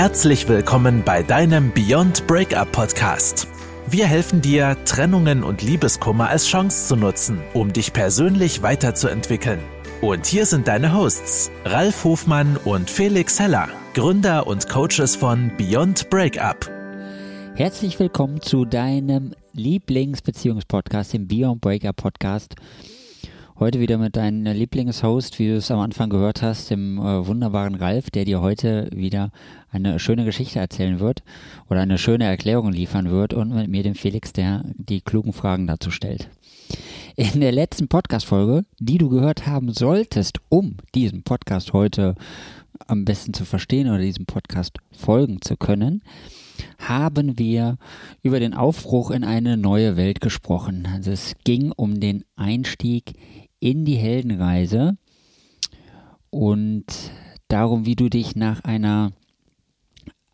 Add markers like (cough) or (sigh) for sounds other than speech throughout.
Herzlich willkommen bei deinem Beyond Breakup Podcast. Wir helfen dir, Trennungen und Liebeskummer als Chance zu nutzen, um dich persönlich weiterzuentwickeln. Und hier sind deine Hosts, Ralf Hofmann und Felix Heller, Gründer und Coaches von Beyond Breakup. Herzlich willkommen zu deinem Lieblingsbeziehungspodcast, dem Beyond Breakup Podcast. Heute wieder mit deinem Lieblingshost, wie du es am Anfang gehört hast, dem äh, wunderbaren Ralf, der dir heute wieder eine schöne Geschichte erzählen wird oder eine schöne Erklärung liefern wird und mit mir dem Felix, der die klugen Fragen dazu stellt. In der letzten Podcast-Folge, die du gehört haben solltest, um diesen Podcast heute am besten zu verstehen oder diesem Podcast folgen zu können, haben wir über den Aufbruch in eine neue Welt gesprochen. Also es ging um den Einstieg in die Heldenreise und darum, wie du dich nach einer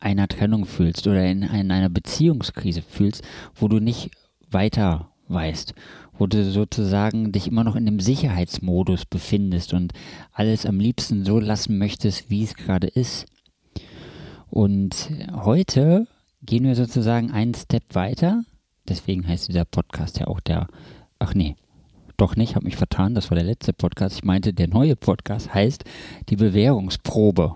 einer Trennung fühlst oder in, in einer Beziehungskrise fühlst, wo du nicht weiter weißt, wo du sozusagen dich immer noch in dem Sicherheitsmodus befindest und alles am liebsten so lassen möchtest, wie es gerade ist. Und heute gehen wir sozusagen einen Step weiter. Deswegen heißt dieser Podcast ja auch der, ach nee, doch nicht, habe mich vertan, das war der letzte Podcast. Ich meinte, der neue Podcast heißt die Bewährungsprobe.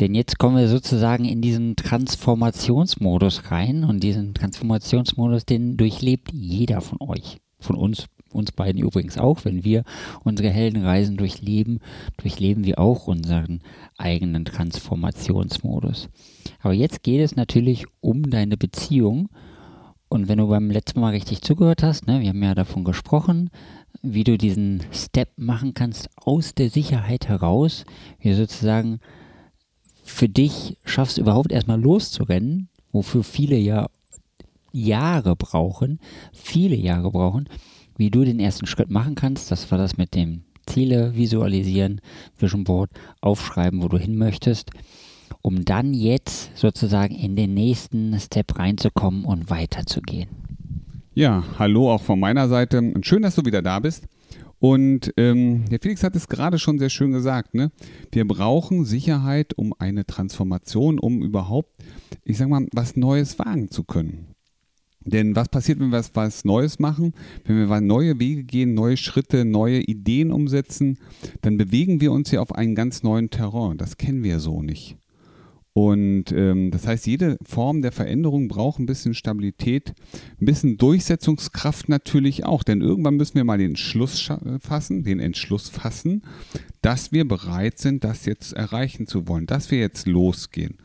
Denn jetzt kommen wir sozusagen in diesen Transformationsmodus rein und diesen Transformationsmodus, den durchlebt jeder von euch, von uns, uns beiden übrigens auch. Wenn wir unsere Heldenreisen durchleben, durchleben wir auch unseren eigenen Transformationsmodus. Aber jetzt geht es natürlich um deine Beziehung und wenn du beim letzten Mal richtig zugehört hast, ne, wir haben ja davon gesprochen, wie du diesen Step machen kannst aus der Sicherheit heraus, wie sozusagen für dich schaffst, überhaupt erstmal loszurennen, wofür viele ja Jahre brauchen, viele Jahre brauchen, wie du den ersten Schritt machen kannst. Das war das mit dem Ziele visualisieren, Vision Board, aufschreiben, wo du hin möchtest um dann jetzt sozusagen in den nächsten Step reinzukommen und weiterzugehen. Ja, hallo auch von meiner Seite und schön, dass du wieder da bist. Und ähm, der Felix hat es gerade schon sehr schön gesagt. Ne? Wir brauchen Sicherheit, um eine Transformation, um überhaupt, ich sag mal, was Neues wagen zu können. Denn was passiert, wenn wir was, was Neues machen? Wenn wir neue Wege gehen, neue Schritte, neue Ideen umsetzen, dann bewegen wir uns ja auf einen ganz neuen Terrain. Das kennen wir so nicht. Und ähm, das heißt, jede Form der Veränderung braucht ein bisschen Stabilität, ein bisschen Durchsetzungskraft natürlich auch. Denn irgendwann müssen wir mal den Entschluss fassen, den Entschluss fassen, dass wir bereit sind, das jetzt erreichen zu wollen, dass wir jetzt losgehen.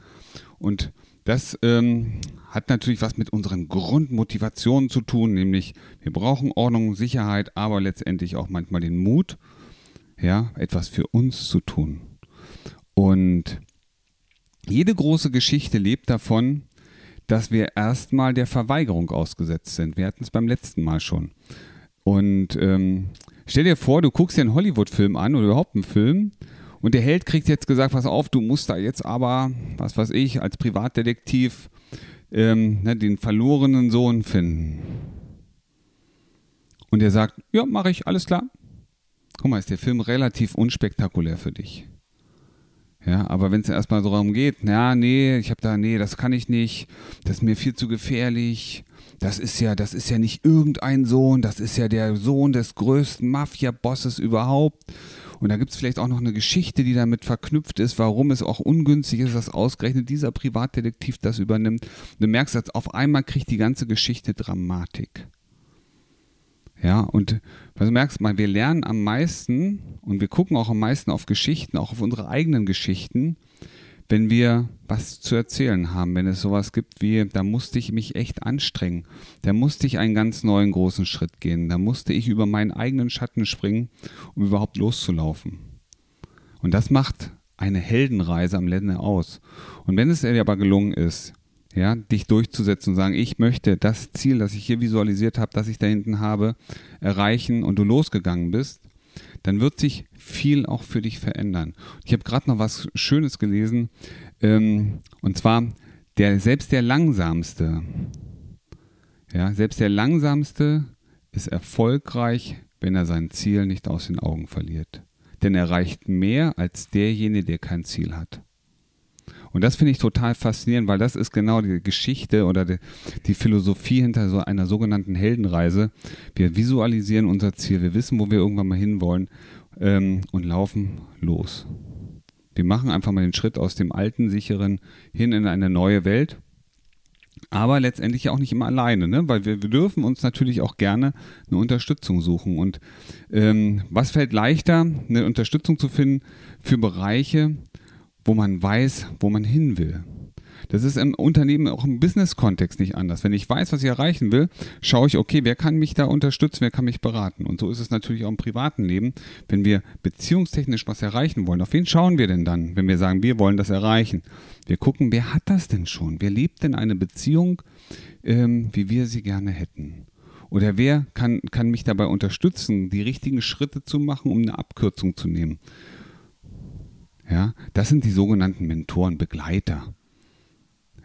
Und das ähm, hat natürlich was mit unseren Grundmotivationen zu tun, nämlich wir brauchen Ordnung, Sicherheit, aber letztendlich auch manchmal den Mut, ja, etwas für uns zu tun. Und jede große Geschichte lebt davon, dass wir erstmal der Verweigerung ausgesetzt sind. Wir hatten es beim letzten Mal schon. Und ähm, stell dir vor, du guckst dir einen Hollywood-Film an oder überhaupt einen Film und der Held kriegt jetzt gesagt, pass auf, du musst da jetzt aber, was weiß ich, als Privatdetektiv ähm, ne, den verlorenen Sohn finden. Und er sagt, ja, mache ich, alles klar. Guck mal, ist der Film relativ unspektakulär für dich. Ja, aber wenn es erstmal so darum geht, ja, nee, ich habe da, nee, das kann ich nicht, das ist mir viel zu gefährlich. Das ist ja, das ist ja nicht irgendein Sohn, das ist ja der Sohn des größten Mafia-Bosses überhaupt. Und da gibt es vielleicht auch noch eine Geschichte, die damit verknüpft ist, warum es auch ungünstig ist, dass ausgerechnet dieser Privatdetektiv das übernimmt. Du merkst, dass auf einmal kriegt die ganze Geschichte Dramatik. Ja, und was du merkst, mal, wir lernen am meisten und wir gucken auch am meisten auf Geschichten, auch auf unsere eigenen Geschichten, wenn wir was zu erzählen haben, wenn es sowas gibt wie, da musste ich mich echt anstrengen, da musste ich einen ganz neuen großen Schritt gehen, da musste ich über meinen eigenen Schatten springen, um überhaupt loszulaufen. Und das macht eine Heldenreise am Ende aus. Und wenn es dir aber gelungen ist, ja, dich durchzusetzen und sagen, ich möchte das Ziel, das ich hier visualisiert habe, das ich da hinten habe, erreichen und du losgegangen bist, dann wird sich viel auch für dich verändern. Ich habe gerade noch was Schönes gelesen, ähm, und zwar der selbst der langsamste, ja, selbst der langsamste ist erfolgreich, wenn er sein Ziel nicht aus den Augen verliert. Denn er erreicht mehr als derjenige, der kein Ziel hat. Und das finde ich total faszinierend, weil das ist genau die Geschichte oder die, die, Philosophie hinter so einer sogenannten Heldenreise. Wir visualisieren unser Ziel, wir wissen, wo wir irgendwann mal hinwollen ähm, und laufen los. Wir machen einfach mal den Schritt aus dem alten, sicheren hin in eine neue Welt aber letztendlich auch nicht immer alleine, ne? weil wir, wir dürfen uns natürlich auch gerne eine Unterstützung suchen. Und ähm, was fällt leichter, eine Unterstützung zu finden für Bereiche, wo man weiß, wo man hin will? Das ist im Unternehmen auch im Business-Kontext nicht anders. Wenn ich weiß, was ich erreichen will, schaue ich, okay, wer kann mich da unterstützen, wer kann mich beraten. Und so ist es natürlich auch im privaten Leben. Wenn wir beziehungstechnisch was erreichen wollen, auf wen schauen wir denn dann, wenn wir sagen, wir wollen das erreichen? Wir gucken, wer hat das denn schon? Wer lebt denn eine Beziehung, ähm, wie wir sie gerne hätten? Oder wer kann, kann mich dabei unterstützen, die richtigen Schritte zu machen, um eine Abkürzung zu nehmen? Ja, das sind die sogenannten Mentoren, Begleiter.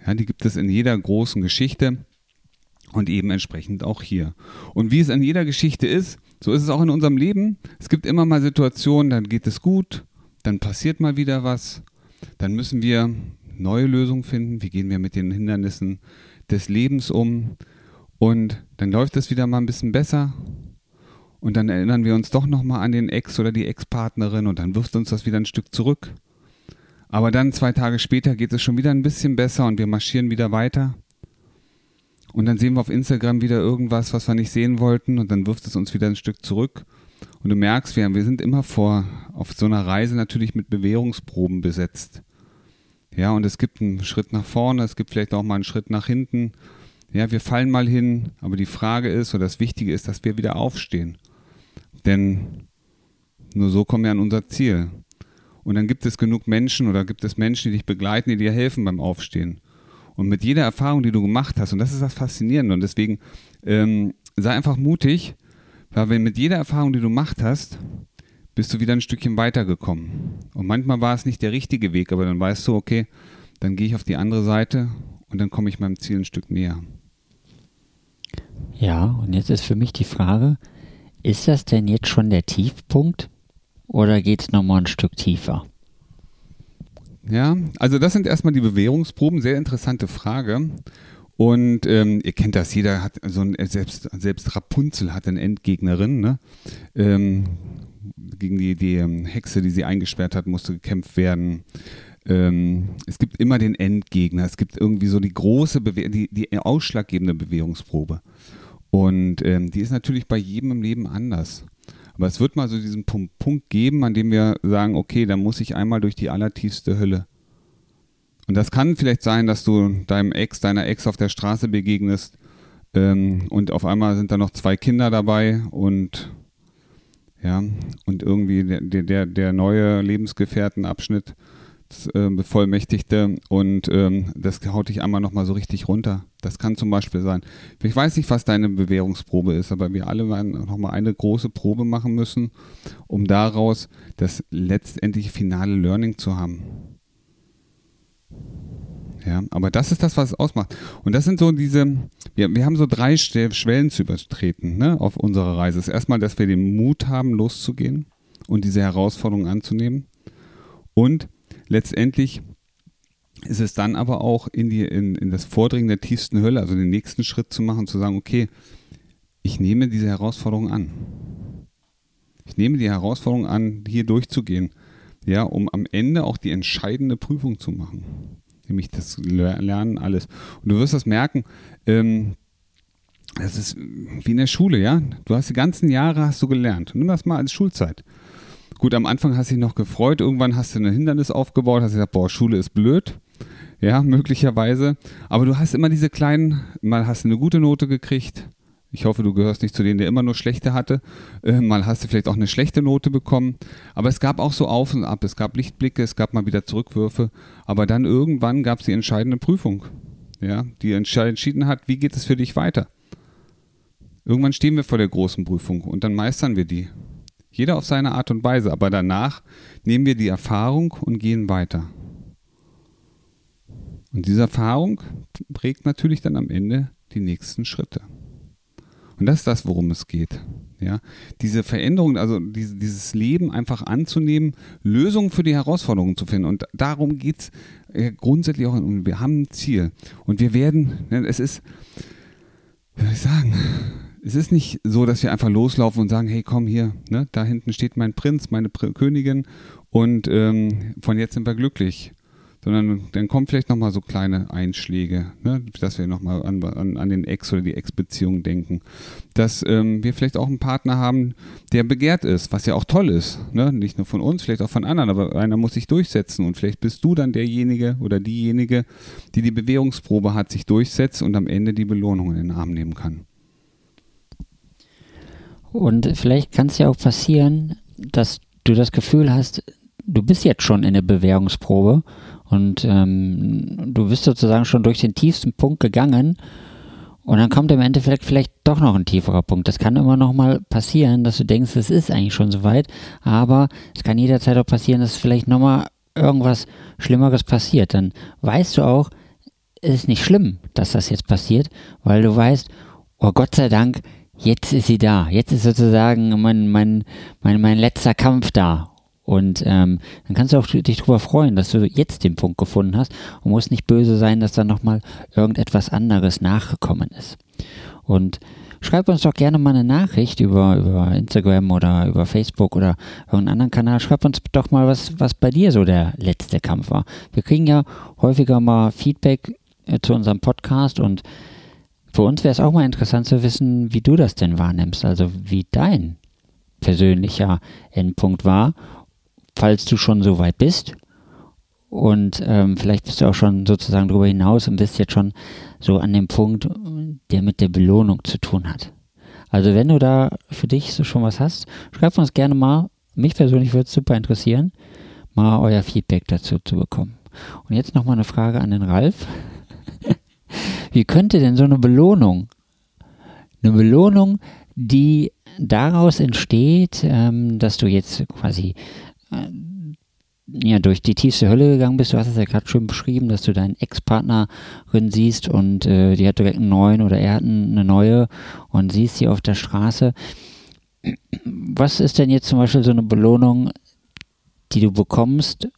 Ja, die gibt es in jeder großen Geschichte und eben entsprechend auch hier. Und wie es in jeder Geschichte ist, so ist es auch in unserem Leben. Es gibt immer mal Situationen, dann geht es gut, dann passiert mal wieder was, dann müssen wir neue Lösungen finden. Wie gehen wir mit den Hindernissen des Lebens um? Und dann läuft es wieder mal ein bisschen besser. Und dann erinnern wir uns doch nochmal an den Ex oder die Ex-Partnerin und dann wirft uns das wieder ein Stück zurück. Aber dann zwei Tage später geht es schon wieder ein bisschen besser und wir marschieren wieder weiter. Und dann sehen wir auf Instagram wieder irgendwas, was wir nicht sehen wollten und dann wirft es uns wieder ein Stück zurück. Und du merkst, wir, wir sind immer vor, auf so einer Reise natürlich mit Bewährungsproben besetzt. Ja, und es gibt einen Schritt nach vorne, es gibt vielleicht auch mal einen Schritt nach hinten. Ja, wir fallen mal hin, aber die Frage ist, oder das Wichtige ist, dass wir wieder aufstehen. Denn nur so kommen wir an unser Ziel. Und dann gibt es genug Menschen oder gibt es Menschen, die dich begleiten, die dir helfen beim Aufstehen. Und mit jeder Erfahrung, die du gemacht hast, und das ist das Faszinierende, und deswegen ähm, sei einfach mutig, weil wenn mit jeder Erfahrung, die du gemacht hast, bist du wieder ein Stückchen weitergekommen. Und manchmal war es nicht der richtige Weg, aber dann weißt du, okay, dann gehe ich auf die andere Seite und dann komme ich meinem Ziel ein Stück näher. Ja, und jetzt ist für mich die Frage, ist das denn jetzt schon der Tiefpunkt? oder geht es nochmal ein Stück tiefer? Ja, also das sind erstmal die Bewährungsproben, sehr interessante Frage. Und ähm, ihr kennt das, jeder hat so ein, selbst, selbst Rapunzel hat eine Endgegnerin, ne? Ähm, gegen die, die ähm, Hexe, die sie eingesperrt hat, musste gekämpft werden. Ähm, es gibt immer den Endgegner, es gibt irgendwie so die große, Bewehr die, die ausschlaggebende Bewährungsprobe. Und ähm, die ist natürlich bei jedem im Leben anders. Aber es wird mal so diesen Punkt, geben, an dem wir sagen, okay, da muss ich einmal durch die allertiefste Hölle. Und das kann vielleicht sein, dass du deinem Ex, deiner Ex auf der Straße begegnest ähm, und auf einmal sind da noch zwei Kinder dabei und ja, und irgendwie der, der, der neue Lebensgefährtenabschnitt äh, bevollmächtigte und ähm, das haut dich einmal nochmal so richtig runter. Das kann zum Beispiel sein. Ich weiß nicht, was deine Bewährungsprobe ist, aber wir alle werden nochmal eine große Probe machen müssen, um daraus das letztendliche finale Learning zu haben. Ja, aber das ist das, was es ausmacht. Und das sind so diese, wir, wir haben so drei Schwellen zu übertreten ne, auf unserer Reise. Das ist erstmal, dass wir den Mut haben, loszugehen und diese Herausforderungen anzunehmen. Und letztendlich ist es dann aber auch in, die, in, in das Vordringen der tiefsten Hölle, also den nächsten Schritt zu machen, zu sagen, okay, ich nehme diese Herausforderung an. Ich nehme die Herausforderung an, hier durchzugehen, ja, um am Ende auch die entscheidende Prüfung zu machen. Nämlich das Lernen alles. Und du wirst das merken, ähm, das ist wie in der Schule, ja. Du hast die ganzen Jahre hast du gelernt. Nimm das mal als Schulzeit. Gut, am Anfang hast du dich noch gefreut, irgendwann hast du ein Hindernis aufgebaut, hast gesagt, boah, Schule ist blöd. Ja, möglicherweise. Aber du hast immer diese kleinen, mal hast du eine gute Note gekriegt. Ich hoffe, du gehörst nicht zu denen, der immer nur schlechte hatte. Äh, mal hast du vielleicht auch eine schlechte Note bekommen. Aber es gab auch so Auf und Ab. Es gab Lichtblicke, es gab mal wieder Zurückwürfe. Aber dann irgendwann gab es die entscheidende Prüfung. Ja, die entschieden hat, wie geht es für dich weiter. Irgendwann stehen wir vor der großen Prüfung und dann meistern wir die. Jeder auf seine Art und Weise, aber danach nehmen wir die Erfahrung und gehen weiter. Und diese Erfahrung prägt natürlich dann am Ende die nächsten Schritte. Und das ist das, worum es geht. Ja, diese Veränderung, also diese, dieses Leben einfach anzunehmen, Lösungen für die Herausforderungen zu finden. Und darum geht es äh, grundsätzlich auch. Wir haben ein Ziel. Und wir werden, ne, es ist, wie soll ich sagen, es ist nicht so, dass wir einfach loslaufen und sagen, hey, komm hier, ne, da hinten steht mein Prinz, meine Pr Königin und ähm, von jetzt sind wir glücklich sondern dann kommen vielleicht nochmal so kleine Einschläge, ne? dass wir nochmal an, an, an den Ex- oder die Ex-Beziehung denken. Dass ähm, wir vielleicht auch einen Partner haben, der begehrt ist, was ja auch toll ist. Ne? Nicht nur von uns, vielleicht auch von anderen, aber einer muss sich durchsetzen und vielleicht bist du dann derjenige oder diejenige, die die Bewährungsprobe hat, sich durchsetzt und am Ende die Belohnung in den Arm nehmen kann. Und vielleicht kann es ja auch passieren, dass du das Gefühl hast, du bist jetzt schon in der Bewährungsprobe und ähm, du bist sozusagen schon durch den tiefsten Punkt gegangen und dann kommt im Endeffekt vielleicht doch noch ein tieferer Punkt. Das kann immer noch mal passieren, dass du denkst, es ist eigentlich schon soweit, aber es kann jederzeit auch passieren, dass vielleicht noch mal irgendwas Schlimmeres passiert. Dann weißt du auch, es ist nicht schlimm, dass das jetzt passiert, weil du weißt, oh Gott sei Dank, jetzt ist sie da. Jetzt ist sozusagen mein, mein, mein, mein letzter Kampf da. Und ähm, dann kannst du auch dich darüber freuen, dass du jetzt den Punkt gefunden hast und musst nicht böse sein, dass da nochmal irgendetwas anderes nachgekommen ist. Und schreib uns doch gerne mal eine Nachricht über, über Instagram oder über Facebook oder irgendeinen anderen Kanal. Schreib uns doch mal, was, was bei dir so der letzte Kampf war. Wir kriegen ja häufiger mal Feedback äh, zu unserem Podcast und für uns wäre es auch mal interessant zu wissen, wie du das denn wahrnimmst, also wie dein persönlicher Endpunkt war falls du schon so weit bist. Und ähm, vielleicht bist du auch schon sozusagen darüber hinaus und bist jetzt schon so an dem Punkt, der mit der Belohnung zu tun hat. Also wenn du da für dich so schon was hast, schreib uns gerne mal. Mich persönlich würde es super interessieren, mal euer Feedback dazu zu bekommen. Und jetzt nochmal eine Frage an den Ralf. (laughs) Wie könnte denn so eine Belohnung, eine Belohnung, die daraus entsteht, ähm, dass du jetzt quasi äh, ja, durch die tiefste Hölle gegangen bist. Du hast es ja gerade schön beschrieben, dass du deinen Ex-Partnerin siehst und äh, die hat direkt einen neuen oder er hat eine neue und siehst sie auf der Straße. Was ist denn jetzt zum Beispiel so eine Belohnung, die du bekommst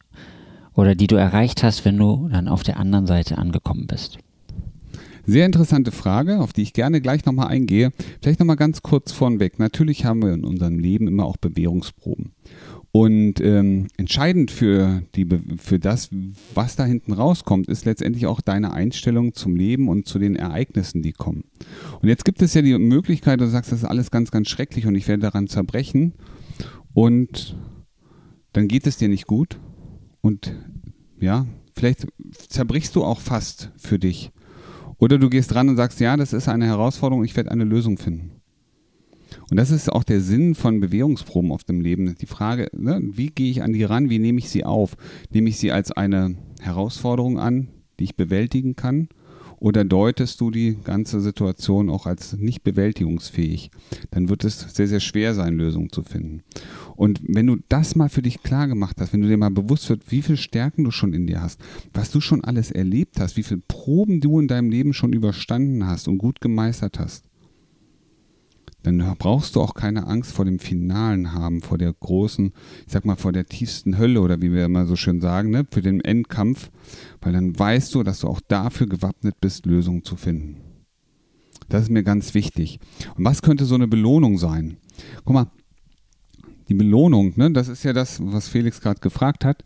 oder die du erreicht hast, wenn du dann auf der anderen Seite angekommen bist? Sehr interessante Frage, auf die ich gerne gleich nochmal eingehe. Vielleicht nochmal ganz kurz vornweg. Natürlich haben wir in unserem Leben immer auch Bewährungsproben. Und ähm, entscheidend für, die, für das, was da hinten rauskommt, ist letztendlich auch deine Einstellung zum Leben und zu den Ereignissen, die kommen. Und jetzt gibt es ja die Möglichkeit, du sagst, das ist alles ganz, ganz schrecklich und ich werde daran zerbrechen. Und dann geht es dir nicht gut. Und ja, vielleicht zerbrichst du auch fast für dich. Oder du gehst dran und sagst, ja, das ist eine Herausforderung, ich werde eine Lösung finden. Und das ist auch der Sinn von Bewährungsproben auf dem Leben. Die Frage, ne, wie gehe ich an die ran, wie nehme ich sie auf? Nehme ich sie als eine Herausforderung an, die ich bewältigen kann? Oder deutest du die ganze Situation auch als nicht bewältigungsfähig? Dann wird es sehr, sehr schwer sein, Lösungen zu finden. Und wenn du das mal für dich klar gemacht hast, wenn du dir mal bewusst wird, wie viele Stärken du schon in dir hast, was du schon alles erlebt hast, wie viele Proben du in deinem Leben schon überstanden hast und gut gemeistert hast, dann brauchst du auch keine Angst vor dem Finalen haben, vor der großen, ich sag mal, vor der tiefsten Hölle oder wie wir immer so schön sagen, ne, für den Endkampf, weil dann weißt du, dass du auch dafür gewappnet bist, Lösungen zu finden. Das ist mir ganz wichtig. Und was könnte so eine Belohnung sein? Guck mal, die Belohnung, ne, das ist ja das, was Felix gerade gefragt hat.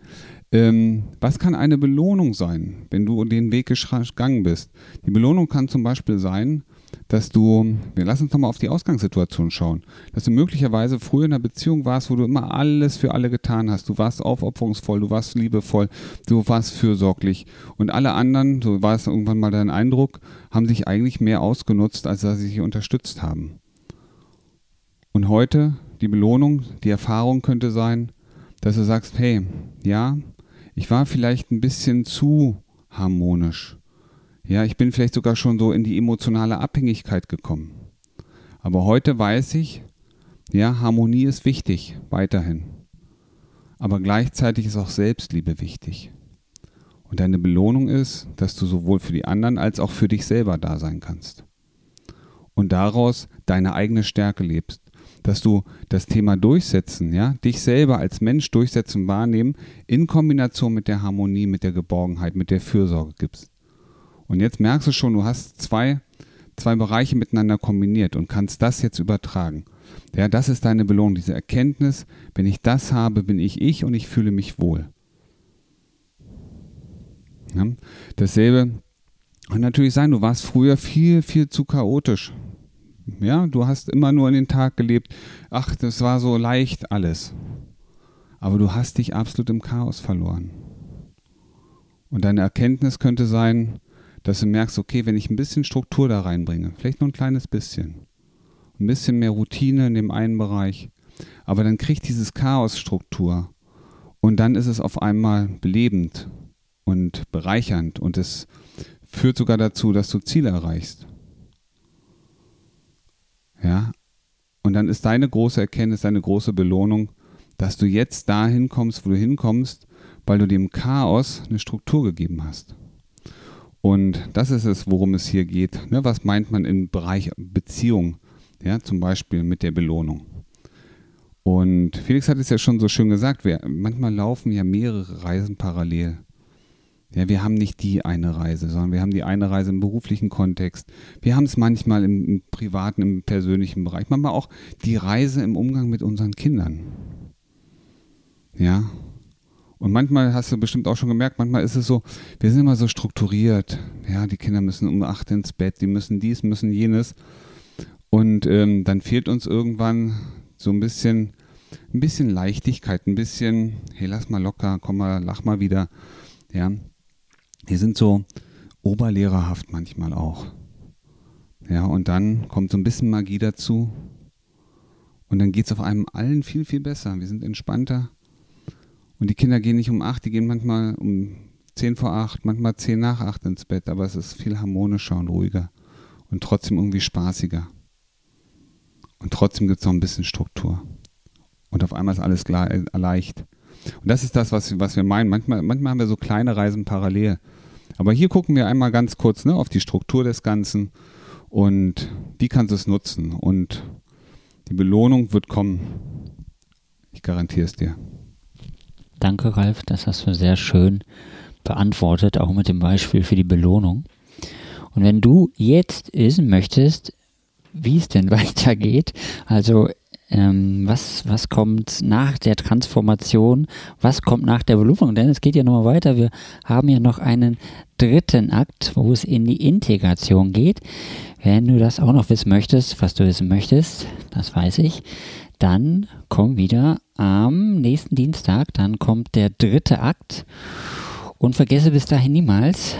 Ähm, was kann eine Belohnung sein, wenn du den Weg gegangen bist? Die Belohnung kann zum Beispiel sein, dass du, wir lassen uns nochmal auf die Ausgangssituation schauen, dass du möglicherweise früher in einer Beziehung warst, wo du immer alles für alle getan hast. Du warst aufopferungsvoll, du warst liebevoll, du warst fürsorglich und alle anderen, so war es irgendwann mal dein Eindruck, haben sich eigentlich mehr ausgenutzt, als dass sie sich unterstützt haben. Und heute die Belohnung, die Erfahrung könnte sein, dass du sagst, hey, ja, ich war vielleicht ein bisschen zu harmonisch ja, ich bin vielleicht sogar schon so in die emotionale Abhängigkeit gekommen. Aber heute weiß ich, ja, Harmonie ist wichtig, weiterhin. Aber gleichzeitig ist auch Selbstliebe wichtig. Und deine Belohnung ist, dass du sowohl für die anderen als auch für dich selber da sein kannst. und daraus deine eigene Stärke lebst. Dass du das Thema durchsetzen, ja, dich selber als Mensch durchsetzen, wahrnehmen, in Kombination mit der Harmonie, mit der Geborgenheit, mit der Fürsorge gibst. Und jetzt merkst du schon, du hast zwei, zwei Bereiche miteinander kombiniert und kannst das jetzt übertragen. Ja, das ist deine Belohnung, diese Erkenntnis, wenn ich das habe, bin ich ich und ich fühle mich wohl. Ja, dasselbe kann natürlich sein, du warst früher viel, viel zu chaotisch. Ja, du hast immer nur in den Tag gelebt. Ach, das war so leicht alles. Aber du hast dich absolut im Chaos verloren. Und deine Erkenntnis könnte sein, dass du merkst, okay, wenn ich ein bisschen Struktur da reinbringe, vielleicht nur ein kleines bisschen, ein bisschen mehr Routine in dem einen Bereich, aber dann kriegt dieses Chaos Struktur und dann ist es auf einmal belebend und bereichernd und es führt sogar dazu, dass du Ziele erreichst. Ja, und dann ist deine große Erkenntnis, deine große Belohnung, dass du jetzt dahin kommst, wo du hinkommst, weil du dem Chaos eine Struktur gegeben hast. Und das ist es, worum es hier geht. Ne? Was meint man im Bereich Beziehung? Ja, zum Beispiel mit der Belohnung. Und Felix hat es ja schon so schön gesagt, wir, manchmal laufen ja mehrere Reisen parallel. Ja, wir haben nicht die eine Reise, sondern wir haben die eine Reise im beruflichen Kontext. Wir haben es manchmal im, im privaten, im persönlichen Bereich. Manchmal auch die Reise im Umgang mit unseren Kindern. Ja, und manchmal hast du bestimmt auch schon gemerkt, manchmal ist es so, wir sind immer so strukturiert. Ja, die Kinder müssen um acht ins Bett, die müssen dies, müssen jenes. Und ähm, dann fehlt uns irgendwann so ein bisschen, ein bisschen Leichtigkeit, ein bisschen, hey, lass mal locker, komm mal, lach mal wieder. Ja, die sind so oberlehrerhaft manchmal auch. Ja, und dann kommt so ein bisschen Magie dazu. Und dann geht es auf einem allen viel, viel besser. Wir sind entspannter. Und die Kinder gehen nicht um acht, die gehen manchmal um zehn vor acht, manchmal zehn nach acht ins Bett, aber es ist viel harmonischer und ruhiger und trotzdem irgendwie spaßiger. Und trotzdem gibt es noch ein bisschen Struktur. Und auf einmal ist alles leicht. Und das ist das, was, was wir meinen. Manchmal, manchmal haben wir so kleine Reisen parallel. Aber hier gucken wir einmal ganz kurz ne, auf die Struktur des Ganzen und wie kannst du es nutzen. Und die Belohnung wird kommen. Ich garantiere es dir. Danke, Ralf, das hast du sehr schön beantwortet, auch mit dem Beispiel für die Belohnung. Und wenn du jetzt wissen möchtest, wie es denn (laughs) weitergeht, also ähm, was, was kommt nach der Transformation, was kommt nach der Belohnung, denn es geht ja nochmal weiter, wir haben ja noch einen dritten Akt, wo es in die Integration geht. Wenn du das auch noch wissen möchtest, was du wissen möchtest, das weiß ich, dann komm wieder am nächsten Dienstag, dann kommt der dritte Akt. Und vergesse bis dahin niemals,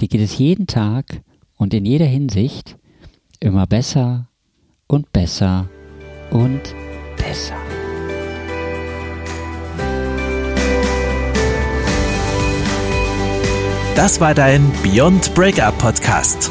dir geht es jeden Tag und in jeder Hinsicht immer besser und besser und besser. Das war dein Beyond Breakup Podcast.